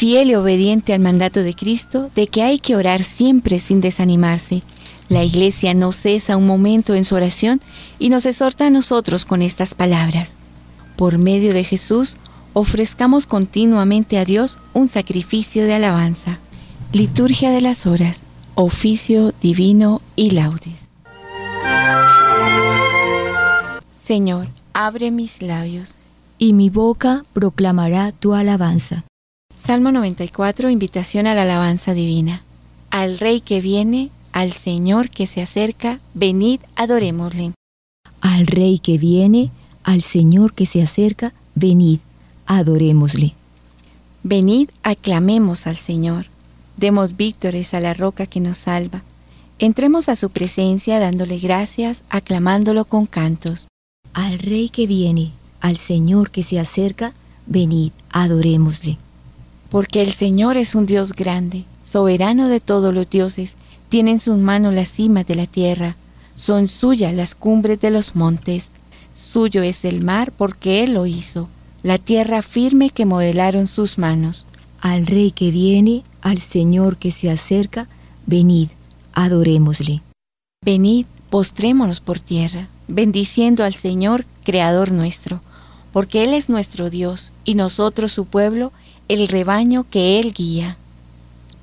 fiel y obediente al mandato de Cristo de que hay que orar siempre sin desanimarse. La iglesia no cesa un momento en su oración y nos exhorta a nosotros con estas palabras. Por medio de Jesús, ofrezcamos continuamente a Dios un sacrificio de alabanza. Liturgia de las horas, oficio divino y laudes. Señor, abre mis labios. Y mi boca proclamará tu alabanza. Salmo 94, invitación a la alabanza divina. Al Rey que viene, al Señor que se acerca, venid, adorémosle. Al Rey que viene, al Señor que se acerca, venid, adorémosle. Venid, aclamemos al Señor. Demos víctores a la roca que nos salva. Entremos a su presencia dándole gracias, aclamándolo con cantos. Al Rey que viene, al Señor que se acerca, venid, adorémosle. Porque el Señor es un Dios grande, soberano de todos los dioses, tiene en sus manos las cimas de la tierra, son suyas las cumbres de los montes, suyo es el mar porque Él lo hizo, la tierra firme que modelaron sus manos. Al Rey que viene, al Señor que se acerca, venid, adorémosle. Venid, postrémonos por tierra, bendiciendo al Señor, Creador nuestro, porque Él es nuestro Dios y nosotros su pueblo, el rebaño que Él guía.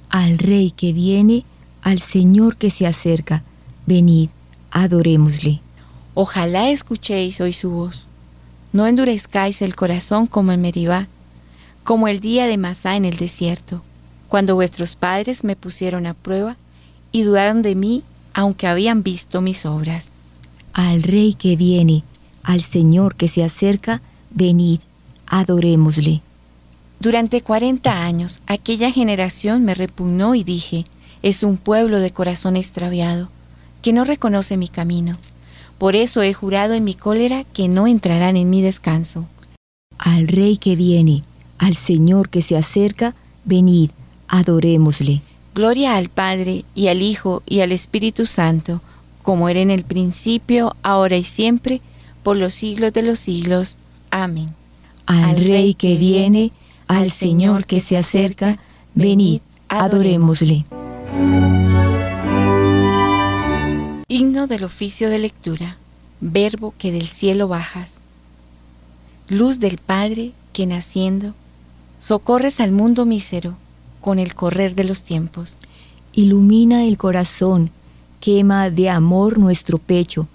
Al Rey que viene, al Señor que se acerca, venid, adorémosle. Ojalá escuchéis hoy su voz. No endurezcáis el corazón como en Meribá, como el día de Masá en el desierto, cuando vuestros padres me pusieron a prueba y dudaron de mí, aunque habían visto mis obras. Al Rey que viene, al Señor que se acerca, venid, adorémosle. Durante cuarenta años aquella generación me repugnó y dije, es un pueblo de corazón extraviado, que no reconoce mi camino. Por eso he jurado en mi cólera que no entrarán en mi descanso. Al Rey que viene, al Señor que se acerca, venid, adorémosle. Gloria al Padre, y al Hijo, y al Espíritu Santo, como era en el principio, ahora y siempre, por los siglos de los siglos. Amén. Al, Rey que viene, al Señor que se acerca, venid, adorémosle. Himno del oficio de lectura, verbo que del cielo bajas, luz del Padre que naciendo, socorres al mundo mísero con el correr de los tiempos. Ilumina el corazón, quema de amor nuestro pecho,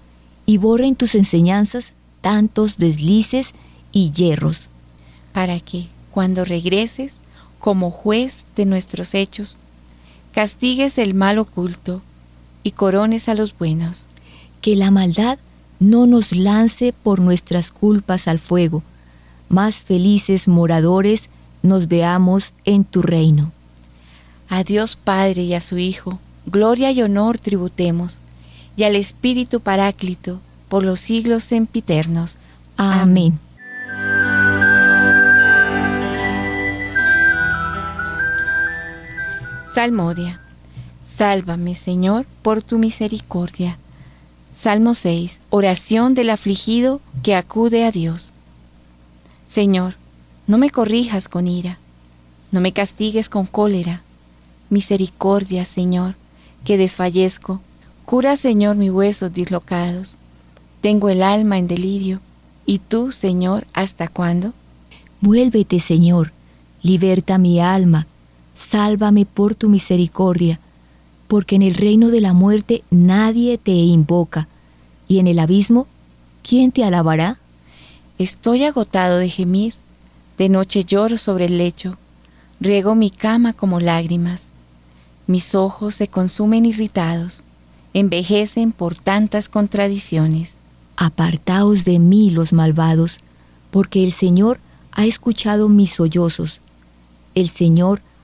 y borra en tus enseñanzas tantos deslices y hierros. Para que, cuando regreses, como juez de nuestros hechos, castigues el mal oculto y corones a los buenos. Que la maldad no nos lance por nuestras culpas al fuego, más felices moradores nos veamos en tu reino. A Dios Padre y a su Hijo, gloria y honor tributemos, y al Espíritu Paráclito, por los siglos sempiternos. Amén. Salmodia. Sálvame, Señor, por tu misericordia. Salmo 6. Oración del afligido que acude a Dios. Señor, no me corrijas con ira, no me castigues con cólera. Misericordia, Señor, que desfallezco. Cura, Señor, mis huesos dislocados. Tengo el alma en delirio. ¿Y tú, Señor, hasta cuándo? Vuélvete, Señor, liberta mi alma sálvame por tu misericordia, porque en el reino de la muerte nadie te invoca, y en el abismo, ¿quién te alabará? Estoy agotado de gemir, de noche lloro sobre el lecho, riego mi cama como lágrimas, mis ojos se consumen irritados, envejecen por tantas contradicciones. Apartaos de mí los malvados, porque el Señor ha escuchado mis sollozos, el Señor ha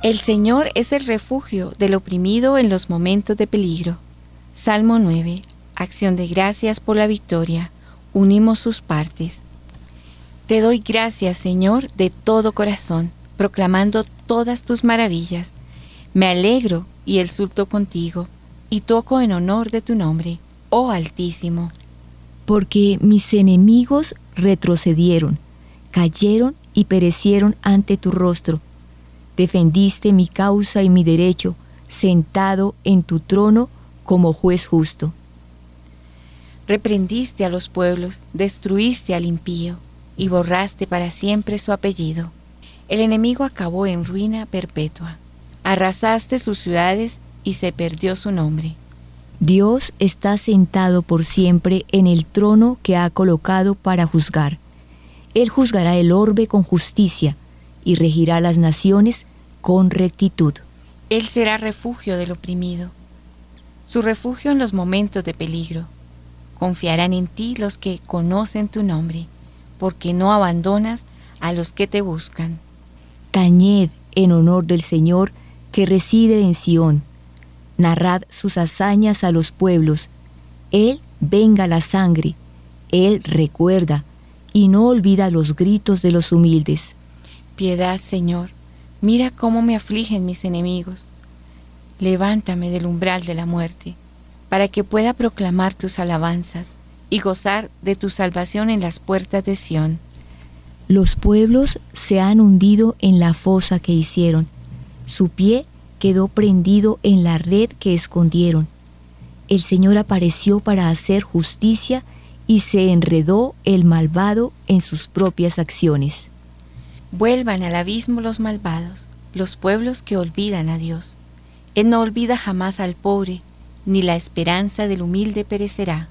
El Señor es el refugio del oprimido en los momentos de peligro. Salmo 9. Acción de gracias por la victoria. Unimos sus partes. Te doy gracias, Señor, de todo corazón, proclamando todas tus maravillas. Me alegro y exulto contigo, y toco en honor de tu nombre, oh Altísimo. Porque mis enemigos retrocedieron, cayeron y perecieron ante tu rostro defendiste mi causa y mi derecho, sentado en tu trono como juez justo. Reprendiste a los pueblos, destruiste al impío, y borraste para siempre su apellido. El enemigo acabó en ruina perpetua. Arrasaste sus ciudades y se perdió su nombre. Dios está sentado por siempre en el trono que ha colocado para juzgar. Él juzgará el orbe con justicia y regirá las naciones con rectitud. Él será refugio del oprimido, su refugio en los momentos de peligro. Confiarán en ti los que conocen tu nombre, porque no abandonas a los que te buscan. Tañed en honor del Señor que reside en Sión. Narrad sus hazañas a los pueblos. Él venga la sangre, Él recuerda y no olvida los gritos de los humildes. Piedad, Señor, Mira cómo me afligen mis enemigos. Levántame del umbral de la muerte, para que pueda proclamar tus alabanzas y gozar de tu salvación en las puertas de Sión. Los pueblos se han hundido en la fosa que hicieron. Su pie quedó prendido en la red que escondieron. El Señor apareció para hacer justicia y se enredó el malvado en sus propias acciones. Vuelvan al abismo los malvados, los pueblos que olvidan a Dios. Él no olvida jamás al pobre, ni la esperanza del humilde perecerá.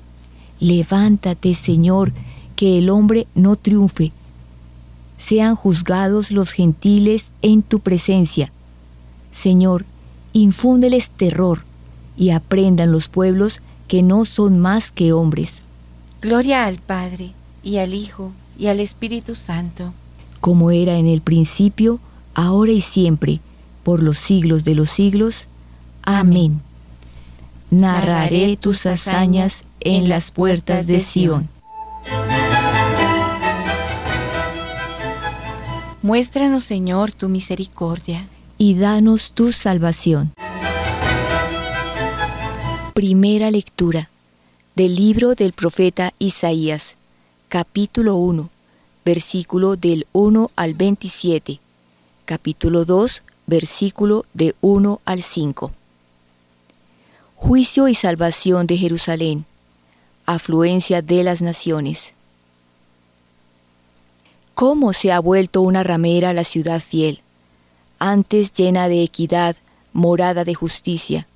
Levántate, Señor, que el hombre no triunfe. Sean juzgados los gentiles en tu presencia. Señor, infúndeles terror y aprendan los pueblos que no son más que hombres. Gloria al Padre, y al Hijo, y al Espíritu Santo como era en el principio, ahora y siempre, por los siglos de los siglos. Amén. Narraré tus hazañas en las puertas de Sión. Muéstranos, Señor, tu misericordia. Y danos tu salvación. Primera lectura del libro del profeta Isaías, capítulo 1 versículo del 1 al 27, capítulo 2, versículo de 1 al 5. Juicio y salvación de Jerusalén, afluencia de las naciones. ¿Cómo se ha vuelto una ramera la ciudad fiel, antes llena de equidad, morada de justicia,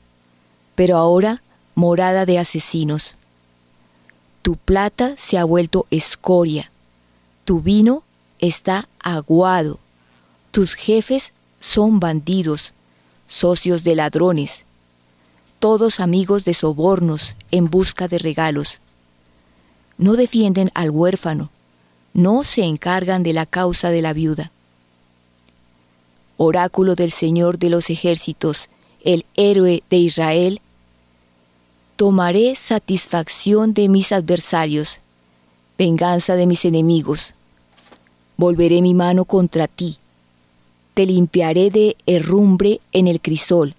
pero ahora morada de asesinos? Tu plata se ha vuelto escoria, tu vino está aguado. Tus jefes son bandidos, socios de ladrones, todos amigos de sobornos en busca de regalos. No defienden al huérfano, no se encargan de la causa de la viuda. Oráculo del Señor de los ejércitos, el héroe de Israel, tomaré satisfacción de mis adversarios, venganza de mis enemigos volveré mi mano contra ti, te limpiaré de herrumbre en el crisol,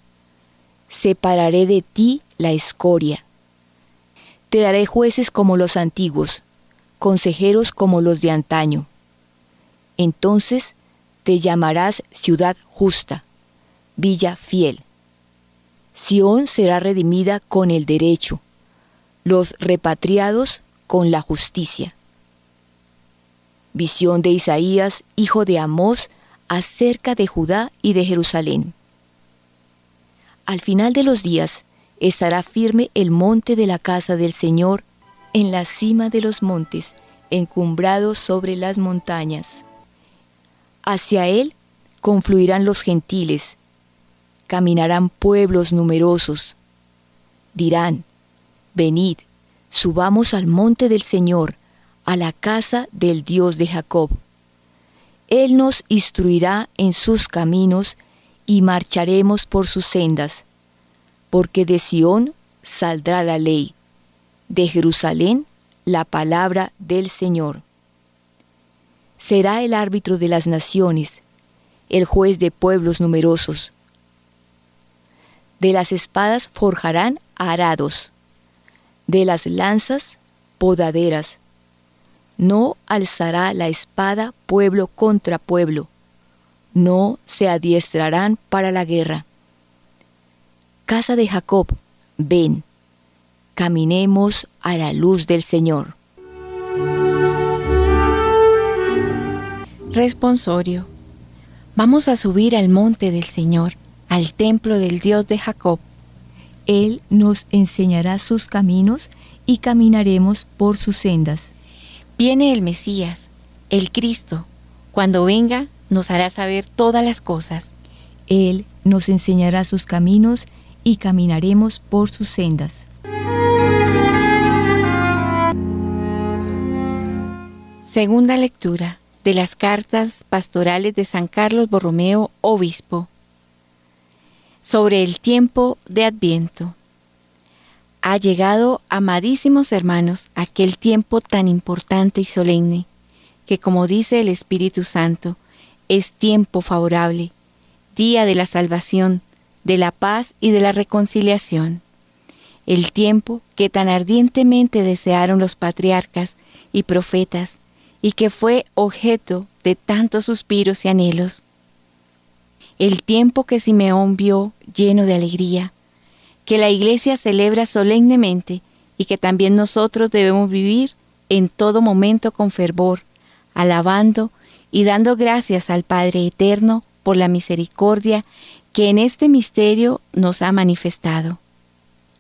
separaré de ti la escoria. Te daré jueces como los antiguos, consejeros como los de antaño. Entonces te llamarás ciudad justa, villa fiel. Sión será redimida con el derecho, los repatriados con la justicia. Visión de Isaías, hijo de Amós, acerca de Judá y de Jerusalén. Al final de los días estará firme el monte de la casa del Señor en la cima de los montes, encumbrado sobre las montañas. Hacia él confluirán los gentiles, caminarán pueblos numerosos. Dirán, venid, subamos al monte del Señor, a la casa del Dios de Jacob. Él nos instruirá en sus caminos y marcharemos por sus sendas, porque de Sión saldrá la ley, de Jerusalén la palabra del Señor. Será el árbitro de las naciones, el juez de pueblos numerosos. De las espadas forjarán arados, de las lanzas podaderas. No alzará la espada pueblo contra pueblo, no se adiestrarán para la guerra. Casa de Jacob, ven, caminemos a la luz del Señor. Responsorio. Vamos a subir al monte del Señor, al templo del Dios de Jacob. Él nos enseñará sus caminos y caminaremos por sus sendas. Viene el Mesías, el Cristo. Cuando venga, nos hará saber todas las cosas. Él nos enseñará sus caminos y caminaremos por sus sendas. Segunda lectura de las cartas pastorales de San Carlos Borromeo, obispo, sobre el tiempo de Adviento. Ha llegado, amadísimos hermanos, aquel tiempo tan importante y solemne, que como dice el Espíritu Santo, es tiempo favorable, día de la salvación, de la paz y de la reconciliación. El tiempo que tan ardientemente desearon los patriarcas y profetas y que fue objeto de tantos suspiros y anhelos. El tiempo que Simeón vio lleno de alegría, que la Iglesia celebra solemnemente y que también nosotros debemos vivir en todo momento con fervor, alabando y dando gracias al Padre Eterno por la misericordia que en este misterio nos ha manifestado.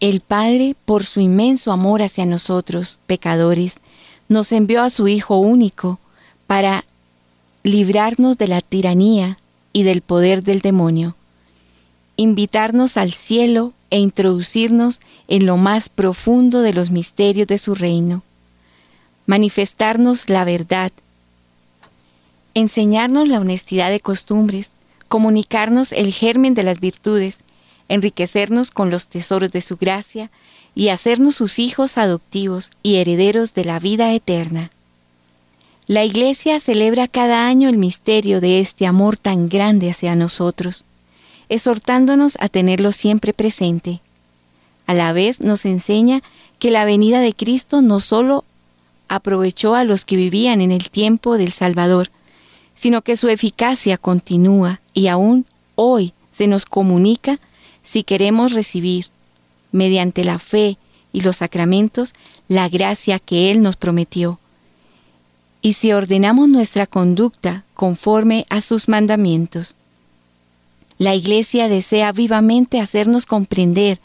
El Padre, por su inmenso amor hacia nosotros, pecadores, nos envió a su Hijo único para librarnos de la tiranía y del poder del demonio, invitarnos al cielo e introducirnos en lo más profundo de los misterios de su reino, manifestarnos la verdad, enseñarnos la honestidad de costumbres, comunicarnos el germen de las virtudes, enriquecernos con los tesoros de su gracia, y hacernos sus hijos adoptivos y herederos de la vida eterna. La Iglesia celebra cada año el misterio de este amor tan grande hacia nosotros, exhortándonos a tenerlo siempre presente. A la vez nos enseña que la venida de Cristo no sólo aprovechó a los que vivían en el tiempo del Salvador, sino que su eficacia continúa y aún hoy se nos comunica si queremos recibir mediante la fe y los sacramentos, la gracia que Él nos prometió. Y si ordenamos nuestra conducta conforme a sus mandamientos. La Iglesia desea vivamente hacernos comprender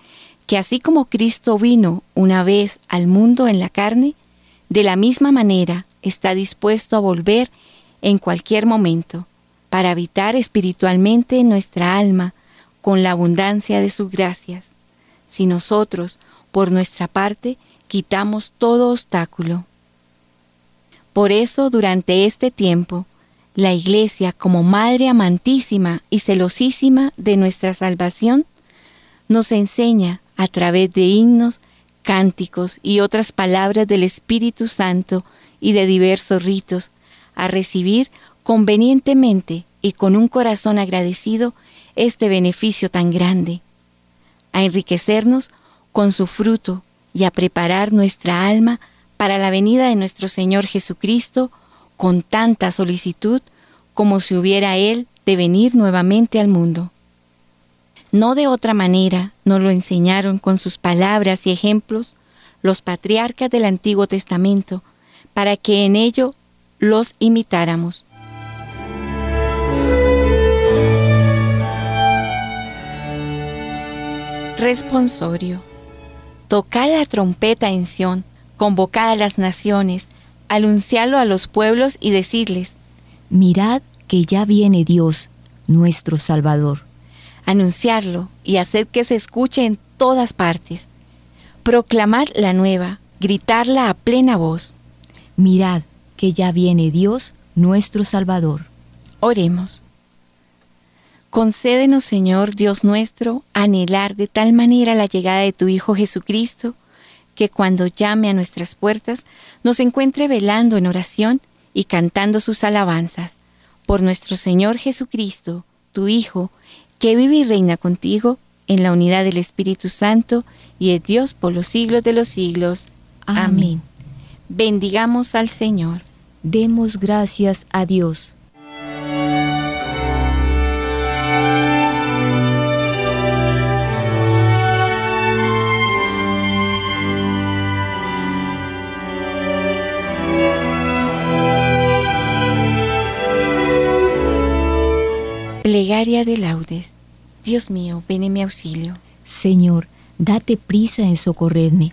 que así como Cristo vino una vez al mundo en la carne, de la misma manera está dispuesto a volver en cualquier momento para habitar espiritualmente en nuestra alma con la abundancia de sus gracias si nosotros, por nuestra parte, quitamos todo obstáculo. Por eso, durante este tiempo, la Iglesia, como Madre amantísima y celosísima de nuestra salvación, nos enseña a través de himnos, cánticos y otras palabras del Espíritu Santo y de diversos ritos, a recibir convenientemente y con un corazón agradecido este beneficio tan grande a enriquecernos con su fruto y a preparar nuestra alma para la venida de nuestro Señor Jesucristo con tanta solicitud como si hubiera Él de venir nuevamente al mundo. No de otra manera nos lo enseñaron con sus palabras y ejemplos los patriarcas del Antiguo Testamento, para que en ello los imitáramos. Responsorio. Tocad la trompeta en Sión, convocad a las naciones, anunciarlo a los pueblos y decirles, Mirad que ya viene Dios, nuestro Salvador. Anunciarlo y hacer que se escuche en todas partes. Proclamad la nueva, gritarla a plena voz. Mirad que ya viene Dios, nuestro Salvador. Oremos. Concédenos, Señor Dios nuestro, anhelar de tal manera la llegada de tu Hijo Jesucristo, que cuando llame a nuestras puertas nos encuentre velando en oración y cantando sus alabanzas. Por nuestro Señor Jesucristo, tu Hijo, que vive y reina contigo en la unidad del Espíritu Santo y de Dios por los siglos de los siglos. Amén. Bendigamos al Señor. Demos gracias a Dios. Plegaria de laudes. Dios mío, ven en mi auxilio. Señor, date prisa en socorrerme.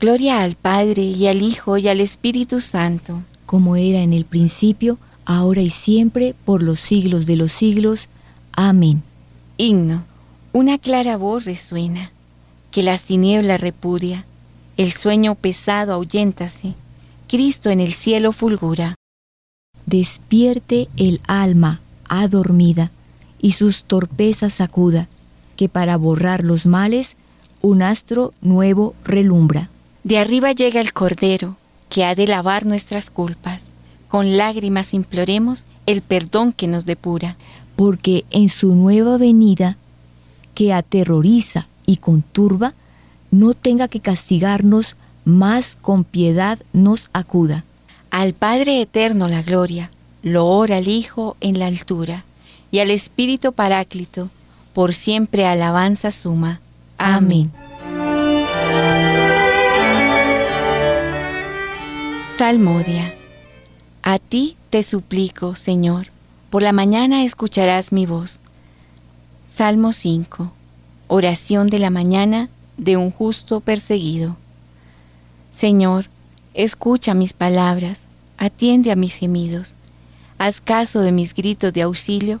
Gloria al Padre y al Hijo y al Espíritu Santo. Como era en el principio, ahora y siempre, por los siglos de los siglos. Amén. Himno. Una clara voz resuena, que las tinieblas repudia, el sueño pesado ahuyéntase, Cristo en el cielo fulgura. Despierte el alma adormida y sus torpezas sacuda, que para borrar los males un astro nuevo relumbra. De arriba llega el Cordero, que ha de lavar nuestras culpas. Con lágrimas imploremos el perdón que nos depura. Porque en su nueva venida, que aterroriza y conturba, no tenga que castigarnos, más con piedad nos acuda. Al Padre Eterno la gloria, lo ora el Hijo en la altura y al Espíritu Paráclito, por siempre alabanza suma. Amén. Salmodia. A ti te suplico, Señor, por la mañana escucharás mi voz. Salmo 5. Oración de la mañana de un justo perseguido. Señor, escucha mis palabras, atiende a mis gemidos, haz caso de mis gritos de auxilio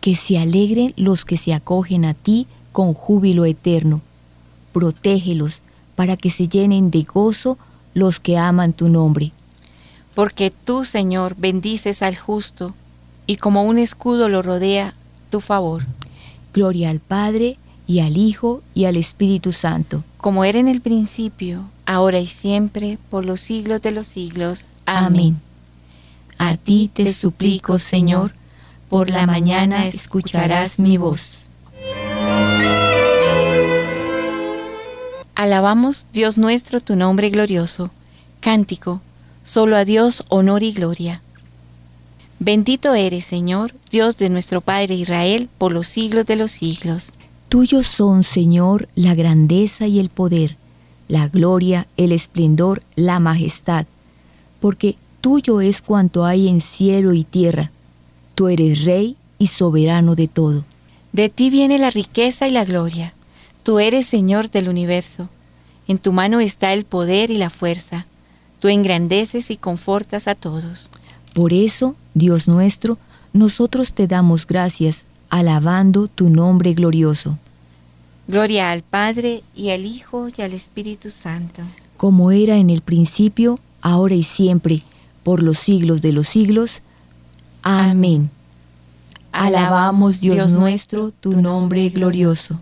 que se alegren los que se acogen a ti con júbilo eterno. Protégelos para que se llenen de gozo los que aman tu nombre. Porque tú, Señor, bendices al justo, y como un escudo lo rodea tu favor. Gloria al Padre, y al Hijo, y al Espíritu Santo. Como era en el principio, ahora y siempre, por los siglos de los siglos. Amén. A ti te suplico, Señor, por la mañana escucharás mi voz. Alabamos, Dios nuestro, tu nombre glorioso. Cántico, solo a Dios honor y gloria. Bendito eres, Señor, Dios de nuestro Padre Israel, por los siglos de los siglos. Tuyos son, Señor, la grandeza y el poder, la gloria, el esplendor, la majestad, porque tuyo es cuanto hay en cielo y tierra Tú eres rey y soberano de todo. De ti viene la riqueza y la gloria. Tú eres Señor del universo. En tu mano está el poder y la fuerza. Tú engrandeces y confortas a todos. Por eso, Dios nuestro, nosotros te damos gracias, alabando tu nombre glorioso. Gloria al Padre y al Hijo y al Espíritu Santo. Como era en el principio, ahora y siempre, por los siglos de los siglos. Amén. Alabamos, Dios nuestro, tu nombre glorioso.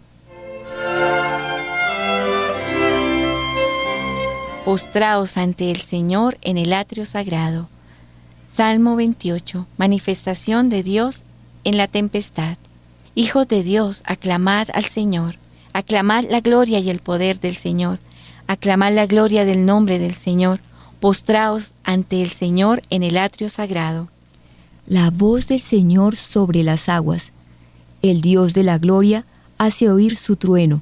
Postraos ante el Señor en el atrio sagrado. Salmo 28. Manifestación de Dios en la tempestad. Hijos de Dios, aclamad al Señor, aclamad la gloria y el poder del Señor, aclamad la gloria del nombre del Señor, postraos ante el Señor en el atrio sagrado. La voz del Señor sobre las aguas. El Dios de la gloria hace oír su trueno.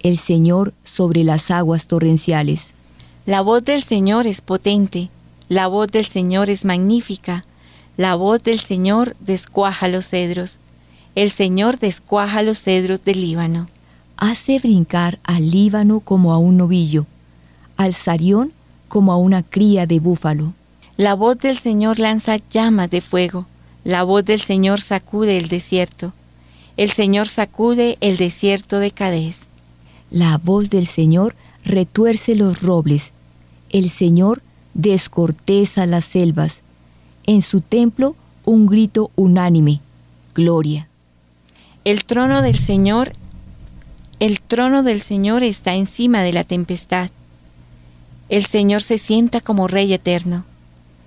El Señor sobre las aguas torrenciales. La voz del Señor es potente, la voz del Señor es magnífica, la voz del Señor descuaja los cedros. El Señor descuaja los cedros del Líbano. Hace brincar al Líbano como a un novillo, al Sarión como a una cría de búfalo. La voz del Señor lanza llamas de fuego, la voz del Señor sacude el desierto. El Señor sacude el desierto de Cadés. La voz del Señor retuerce los robles. El Señor descorteza las selvas. En su templo un grito unánime. Gloria. El trono del Señor, el trono del Señor está encima de la tempestad. El Señor se sienta como Rey eterno.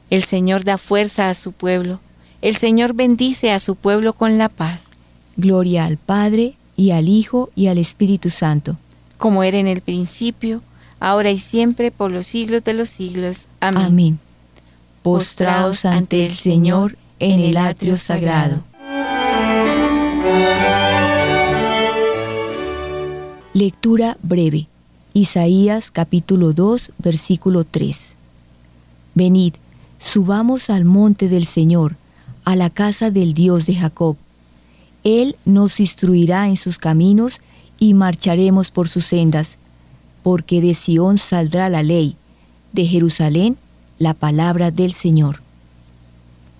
El Señor da fuerza a su pueblo. El Señor bendice a su pueblo con la paz. Gloria al Padre, y al Hijo, y al Espíritu Santo. Como era en el principio, ahora y siempre, por los siglos de los siglos. Amén. Amén. Postraos ante el Señor en el atrio sagrado. Lectura breve. Isaías capítulo 2, versículo 3. Venid, subamos al monte del Señor, a la casa del Dios de Jacob. Él nos instruirá en sus caminos y marcharemos por sus sendas, porque de Sión saldrá la ley, de Jerusalén la palabra del Señor.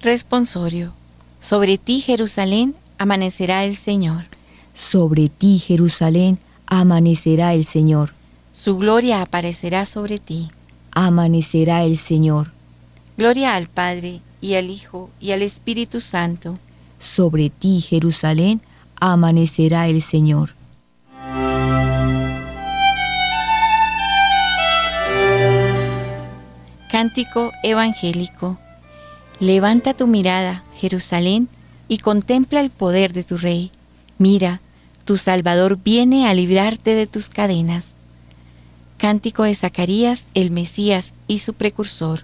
Responsorio. Sobre ti, Jerusalén, amanecerá el Señor. Sobre ti, Jerusalén, amanecerá el Señor. Su gloria aparecerá sobre ti. Amanecerá el Señor. Gloria al Padre, y al Hijo, y al Espíritu Santo. Sobre ti, Jerusalén, amanecerá el Señor. Cántico Evangélico. Levanta tu mirada, Jerusalén, y contempla el poder de tu Rey. Mira, tu Salvador viene a librarte de tus cadenas. Cántico de Zacarías, el Mesías y su precursor.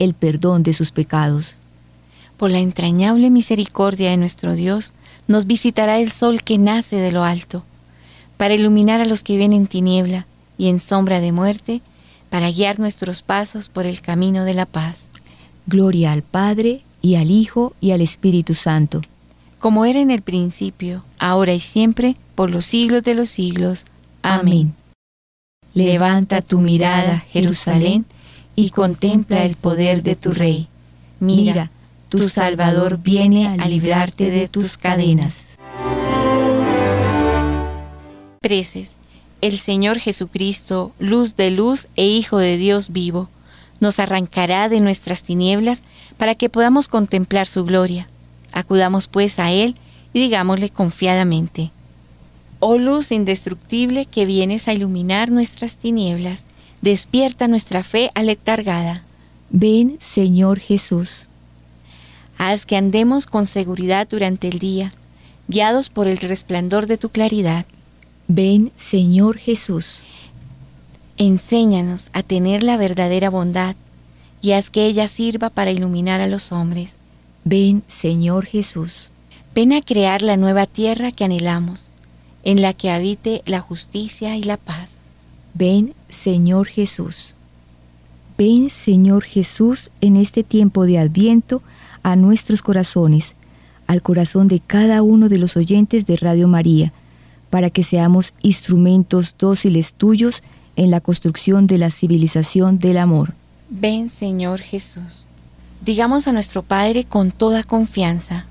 el perdón de sus pecados. Por la entrañable misericordia de nuestro Dios, nos visitará el sol que nace de lo alto, para iluminar a los que viven en tiniebla y en sombra de muerte, para guiar nuestros pasos por el camino de la paz. Gloria al Padre, y al Hijo, y al Espíritu Santo. Como era en el principio, ahora y siempre, por los siglos de los siglos. Amén. Levanta tu mirada, Jerusalén, y contempla el poder de tu Rey. Mira, tu Salvador viene a librarte de tus cadenas. Preces. El Señor Jesucristo, luz de luz e Hijo de Dios vivo, nos arrancará de nuestras tinieblas para que podamos contemplar su gloria. Acudamos pues a Él y digámosle confiadamente, Oh luz indestructible que vienes a iluminar nuestras tinieblas, despierta nuestra fe aletargada. Ven, Señor Jesús. Haz que andemos con seguridad durante el día, guiados por el resplandor de tu claridad. Ven, Señor Jesús. Enséñanos a tener la verdadera bondad y haz que ella sirva para iluminar a los hombres. Ven, Señor Jesús. Ven a crear la nueva tierra que anhelamos en la que habite la justicia y la paz. Ven, Señor Jesús. Ven, Señor Jesús, en este tiempo de adviento a nuestros corazones, al corazón de cada uno de los oyentes de Radio María, para que seamos instrumentos dóciles tuyos en la construcción de la civilización del amor. Ven, Señor Jesús. Digamos a nuestro Padre con toda confianza,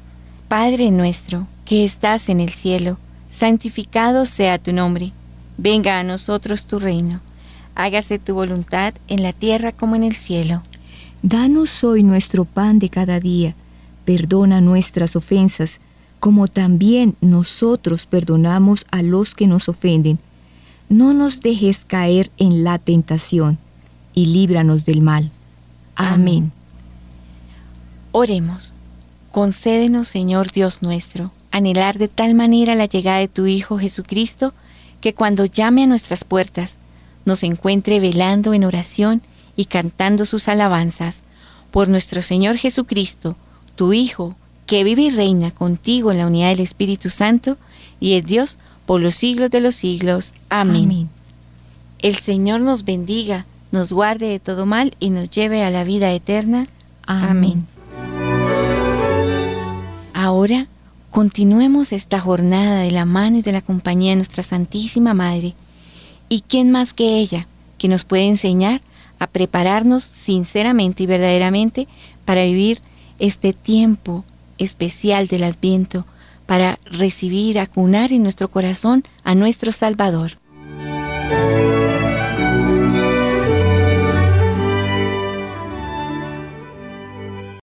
Padre nuestro, que estás en el cielo, santificado sea tu nombre, venga a nosotros tu reino hágase tu voluntad en la tierra como en el cielo. Danos hoy nuestro pan de cada día, perdona nuestras ofensas, como también nosotros perdonamos a los que nos ofenden. No nos dejes caer en la tentación, y líbranos del mal. Amén. Oremos. Concédenos, Señor Dios nuestro, anhelar de tal manera la llegada de tu Hijo Jesucristo, que cuando llame a nuestras puertas, nos encuentre velando en oración y cantando sus alabanzas por nuestro Señor Jesucristo, tu Hijo, que vive y reina contigo en la unidad del Espíritu Santo y es Dios por los siglos de los siglos. Amén. El Señor nos bendiga, nos guarde de todo mal y nos lleve a la vida eterna. Amén. Ahora continuemos esta jornada de la mano y de la compañía de nuestra Santísima Madre ¿Y quién más que ella que nos puede enseñar a prepararnos sinceramente y verdaderamente para vivir este tiempo especial del Adviento, para recibir, acunar en nuestro corazón a nuestro Salvador?